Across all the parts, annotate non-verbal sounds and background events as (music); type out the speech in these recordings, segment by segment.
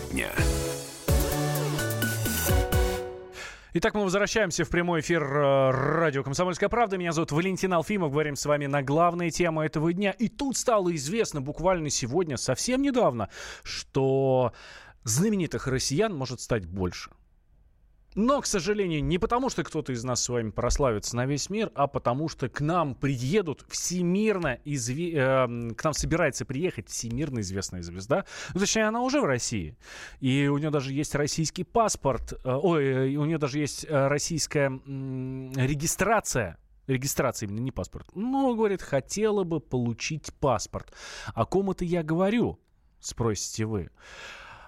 Дня. Итак, мы возвращаемся в прямой эфир э, радио «Комсомольская правда». Меня зовут Валентин Алфимов. Говорим с вами на главные темы этого дня. И тут стало известно буквально сегодня, совсем недавно, что знаменитых россиян может стать больше. Но, к сожалению, не потому, что кто-то из нас с вами прославится на весь мир, а потому что к нам приедут всемирно изве... э, к нам собирается приехать всемирно известная звезда. Ну, точнее, она уже в России. И у нее даже есть российский паспорт. Э, ой, у нее даже есть э, российская э, регистрация регистрация именно, не паспорт. Но, говорит, хотела бы получить паспорт. О ком это я говорю, спросите вы.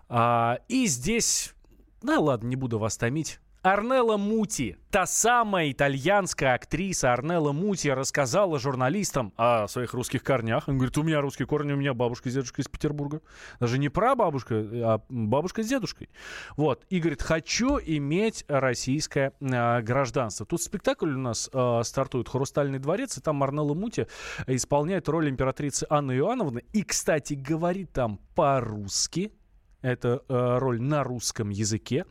А, и здесь да ладно, не буду вас томить. Арнелла Мути, та самая итальянская актриса Арнелла Мути, рассказала журналистам о своих русских корнях. Он говорит, у меня русские корни, у меня бабушка с дедушкой из Петербурга. Даже не прабабушка, а бабушка с дедушкой. Вот. И говорит, хочу иметь российское э, гражданство. Тут спектакль у нас э, стартует «Хрустальный дворец», и там Арнелла Мути исполняет роль императрицы Анны Иоанновны. И, кстати, говорит там по-русски, это э, роль на русском языке.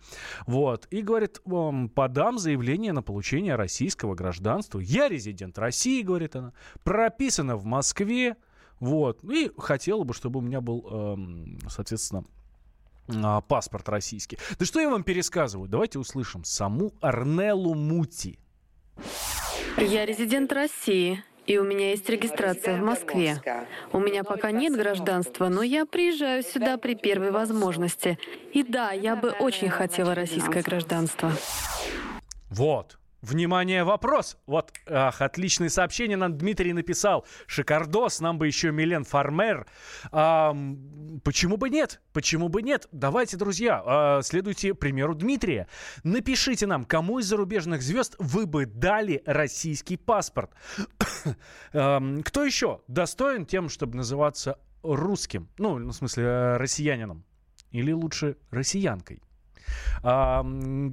Вот. И говорит, подам заявление на получение российского гражданства. Я резидент России, говорит она. Прописана в Москве. Вот. И хотела бы, чтобы у меня был, э, соответственно, э, паспорт российский. Да что я вам пересказываю? Давайте услышим саму Арнелу Мути. Я резидент России. И у меня есть регистрация в Москве. У меня пока нет гражданства, но я приезжаю сюда при первой возможности. И да, я бы очень хотела российское гражданство. Вот. Внимание, вопрос. Вот, ах, отличное сообщение нам Дмитрий написал. Шикардос, нам бы еще Милен Фармер. А, почему бы нет? Почему бы нет? Давайте, друзья, а, следуйте примеру Дмитрия. Напишите нам, кому из зарубежных звезд вы бы дали российский паспорт. (coughs) кто еще достоин тем, чтобы называться русским? Ну, в смысле, э, россиянином. Или лучше россиянкой? А,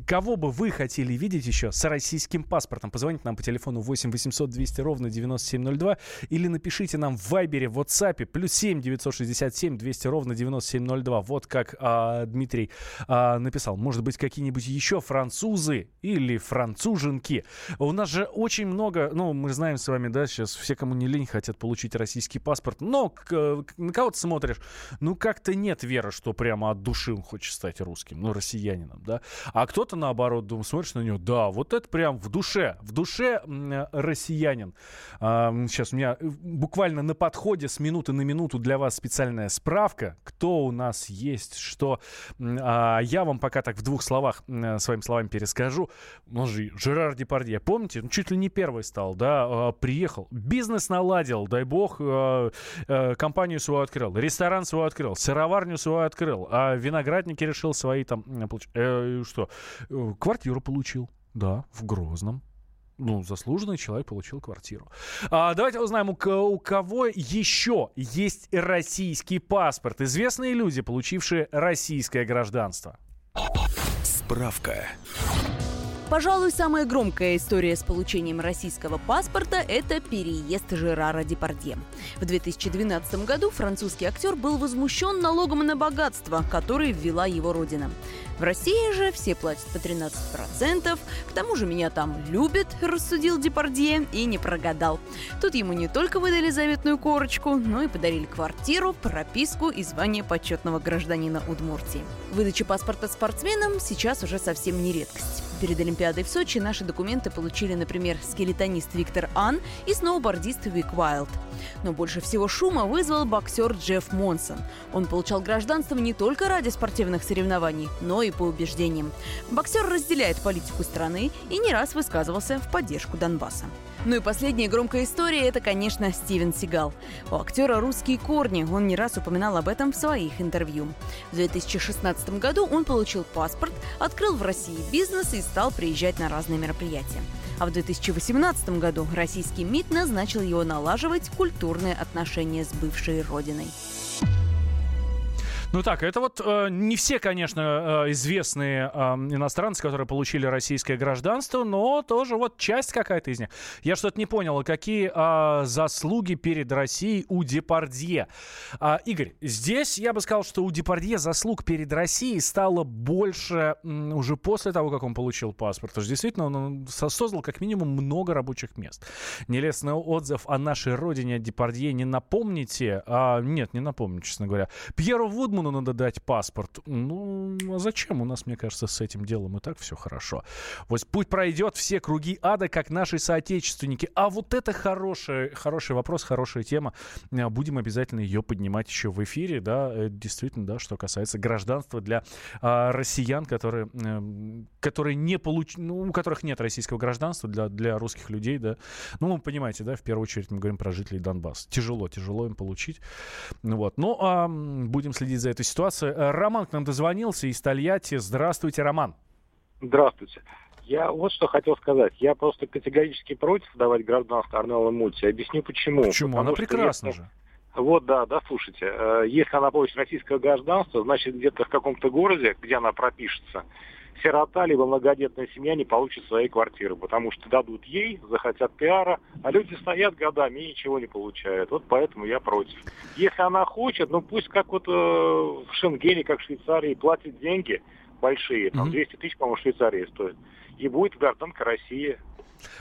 кого бы вы хотели видеть еще с российским паспортом? Позвоните нам по телефону 8 800 200 ровно 9702 или напишите нам в Вайбере, в WhatsApp плюс 7 967 200 ровно 9702. Вот как а, Дмитрий а, написал. Может быть, какие-нибудь еще французы или француженки. У нас же очень много, ну, мы знаем с вами, да, сейчас все, кому не лень, хотят получить российский паспорт. Но к, на кого ты смотришь? Ну, как-то нет веры, что прямо от души он хочет стать русским. Ну, россиянином россиянином, да. А кто-то, наоборот, думает, смотришь на него, да, вот это прям в душе, в душе россиянин. А, сейчас у меня э, буквально на подходе с минуты на минуту для вас специальная справка, кто у нас есть, что. А, я вам пока так в двух словах своими словами перескажу. Он же Жерар Депардье, помните, чуть ли не первый стал, да, а, приехал, бизнес наладил, дай бог, компанию свою открыл, ресторан свой открыл, сыроварню свою открыл, а виноградники решил свои там получ... э, что? Э, квартиру получил, да, в Грозном. Ну, заслуженный человек получил квартиру. А, давайте узнаем, у, у кого еще есть российский паспорт. Известные люди, получившие российское гражданство. Справка. Пожалуй, самая громкая история с получением российского паспорта – это переезд Жерара Депардье. В 2012 году французский актер был возмущен налогом на богатство, который ввела его родина. В России же все платят по 13%, к тому же меня там любят, рассудил Депардье и не прогадал. Тут ему не только выдали заветную корочку, но и подарили квартиру, прописку и звание почетного гражданина Удмуртии. Выдача паспорта спортсменам сейчас уже совсем не редкость. Перед Олимпиадой в Сочи наши документы получили, например, скелетонист Виктор Ан и сноубордист Вик Уайлд. Но больше всего шума вызвал боксер Джефф Монсон. Он получал гражданство не только ради спортивных соревнований, но и по убеждениям. Боксер разделяет политику страны и не раз высказывался в поддержку Донбасса. Ну и последняя громкая история – это, конечно, Стивен Сигал. У актера русские корни, он не раз упоминал об этом в своих интервью. В 2016 году он получил паспорт, открыл в России бизнес и стал приезжать на разные мероприятия. А в 2018 году российский МИД назначил его налаживать культурные отношения с бывшей родиной. Ну так, это вот э, не все, конечно, э, известные э, иностранцы, которые получили российское гражданство, но тоже вот часть какая-то из них. Я что-то не понял, какие э, заслуги перед Россией у Депардье. Э, Игорь, здесь я бы сказал, что у Депардье заслуг перед Россией стало больше э, уже после того, как он получил паспорт. Потому что действительно он создал как минимум много рабочих мест. Нелестный отзыв о нашей родине от Депардье не напомните? А, нет, не напомню, честно говоря. Пьеру Вудману надо дать паспорт. Ну, а зачем? У нас, мне кажется, с этим делом и так все хорошо. Вот путь пройдет все круги ада, как наши соотечественники. А вот это хороший, хороший вопрос, хорошая тема. А, будем обязательно ее поднимать еще в эфире, да, э, действительно, да, что касается гражданства для а, россиян, которые, а, которые не получ... ну, у которых нет российского гражданства, для, для русских людей, да. Ну, вы понимаете, да, в первую очередь мы говорим про жителей Донбасса. Тяжело, тяжело им получить. Вот. Ну, а, будем следить за этой ситуацией. Э, Роман к нам дозвонился из Тольятти. Здравствуйте, Роман. Здравствуйте. Я вот что хотел сказать. Я просто категорически против давать гражданство Арнелла Мульти. Объясню почему. Почему? Потому она прекрасна если... же. Вот, да, да, слушайте. Э, если она получит российское гражданство, значит, где-то в каком-то городе, где она пропишется, сирота либо многодетная семья не получит своей квартиры, потому что дадут ей, захотят пиара, а люди стоят годами и ничего не получают. Вот поэтому я против. Если она хочет, ну пусть как вот э, в Шенгене, как в Швейцарии, платит деньги большие, там 200 тысяч, по-моему, в Швейцарии стоит, и будет гражданка России.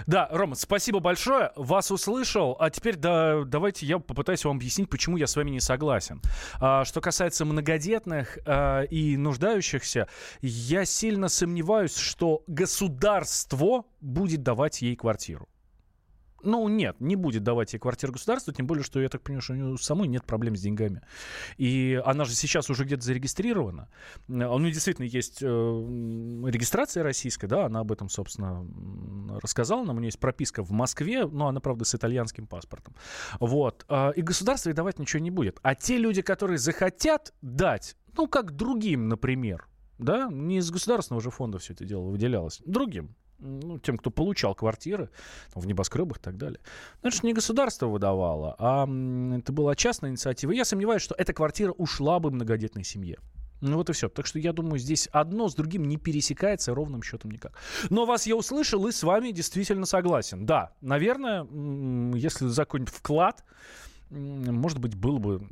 Да, Рома, спасибо большое. Вас услышал. А теперь да, давайте я попытаюсь вам объяснить, почему я с вами не согласен. А, что касается многодетных а, и нуждающихся, я сильно сомневаюсь, что государство будет давать ей квартиру. Ну, нет, не будет давать ей квартиру государству, тем более, что я так понимаю, что у нее самой нет проблем с деньгами. И она же сейчас уже где-то зарегистрирована. У нее действительно есть э, регистрация российская, да, она об этом, собственно, рассказала нам. У нее есть прописка в Москве, но она, правда, с итальянским паспортом. Вот. А, и государство ей давать ничего не будет. А те люди, которые захотят дать, ну, как другим, например, да, не из государственного же фонда все это дело выделялось, другим, ну, тем, кто получал квартиры там, в небоскребах и так далее. Но это же не государство выдавало, а это была частная инициатива. я сомневаюсь, что эта квартира ушла бы многодетной семье. Ну вот и все. Так что я думаю, здесь одно с другим не пересекается ровным счетом никак. Но вас я услышал и с вами действительно согласен. Да, наверное, если за какой-нибудь вклад может быть, было бы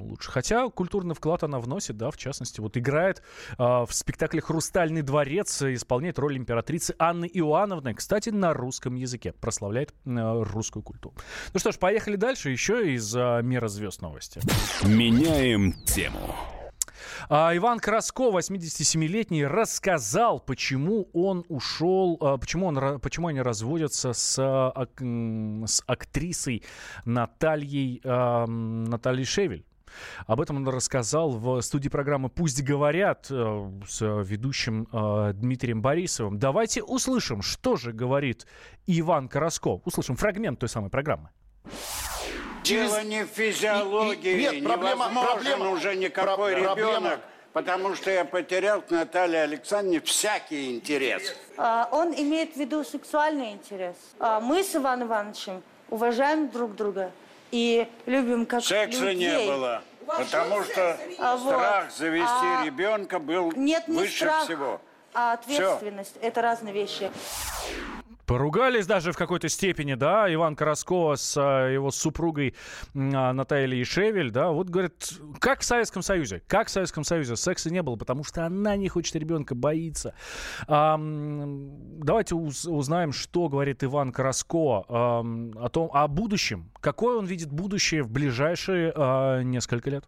лучше. Хотя культурный вклад она вносит, да, в частности, вот играет э, в спектакле «Хрустальный дворец», исполняет роль императрицы Анны Иоанновны, кстати, на русском языке, прославляет э, русскую культуру. Ну что ж, поехали дальше, еще из э, «Мира звезд» новости. Меняем тему. А, Иван Краско, 87-летний, рассказал, почему он ушел, а, почему, он, почему они разводятся с, а, с актрисой Натальей, Натальей Шевель. Об этом он рассказал в студии программы «Пусть говорят» э, с ведущим э, Дмитрием Борисовым. Давайте услышим, что же говорит Иван Караско. Услышим фрагмент той самой программы. Дело не в физиологии. И, и, нет, проблема, проблема уже никакой про, ребенок. Потому что я потерял к Наталье Александровне всякий интерес. А, он имеет в виду сексуальный интерес. А, мы с Иваном Ивановичем уважаем друг друга и любим как Секса людей. не было. Потому что а, страх вот. завести а, ребенка был нет, не выше страх, всего. А ответственность Все. это разные вещи. Поругались даже в какой-то степени, да, Иван Караско с а, его супругой а, Натальей Шевель, да, вот говорит, как в Советском Союзе, как в Советском Союзе, секса не было, потому что она не хочет ребенка, боится. А, давайте уз, узнаем, что говорит Иван Караско а, о том, о будущем, какое он видит будущее в ближайшие а, несколько лет.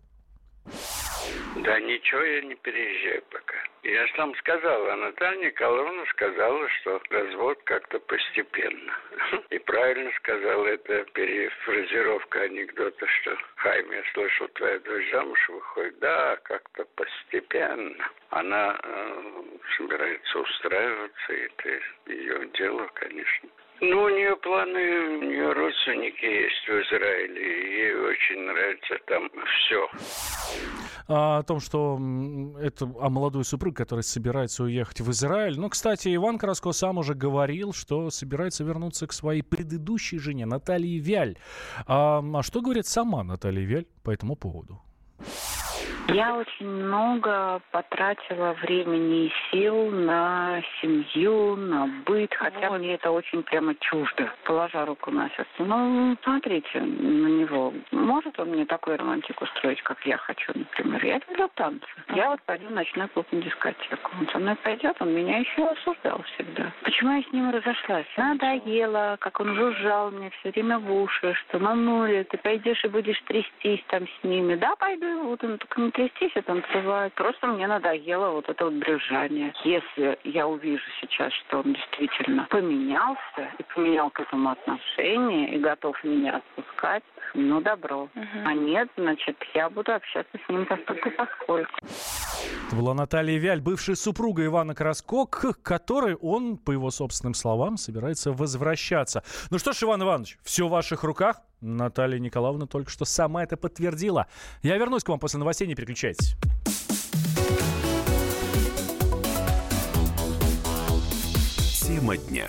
Да ничего я не переезжаю пока. Я же там сказал, а Наталья Николаевна сказала, что развод как-то постепенно. (laughs) И правильно сказала, это перефразировка анекдота, что Хайме, я слышал, твоя дочь замуж выходит. Да, как-то постепенно. Она э, собирается устраиваться, и это ее дело, конечно. Ну, у нее планы, у нее родственники есть в Израиле, ей очень нравится там все. А, о том, что это о молодой супруге, которая собирается уехать в Израиль. Ну, кстати, Иван Краско сам уже говорил, что собирается вернуться к своей предыдущей жене Наталье Вяль. А, а что говорит сама Наталья Вяль по этому поводу? Я очень много потратила времени и сил на семью, на быт, хотя вот. мне это очень прямо чуждо, положа руку на сердце. Ну, смотрите на него. Может он мне такой романтик устроить, как я хочу, например? Я люблю танцы. Я вот пойду в ночной клуб на дискотеку. Он со мной пойдет, он меня еще осуждал всегда. Почему я с ним разошлась? Надоело, как он жужжал мне все время в уши, что мамуля, ты пойдешь и будешь трястись там с ними. Да, пойду, вот он только трястись и танцевать. Просто мне надоело вот это вот брюзжание. Если я увижу сейчас, что он действительно поменялся и поменял к этому отношение и готов меня отпускать, ну, добро. Угу. А нет, значит, я буду общаться с ним постольку поскольку. Это была Наталья Вяль, бывшая супруга Ивана Краско, к которой он, по его собственным словам, собирается возвращаться. Ну что ж, Иван Иванович, все в ваших руках. Наталья Николаевна только что сама это подтвердила. Я вернусь к вам после новостей, не переключайтесь. Тема дня.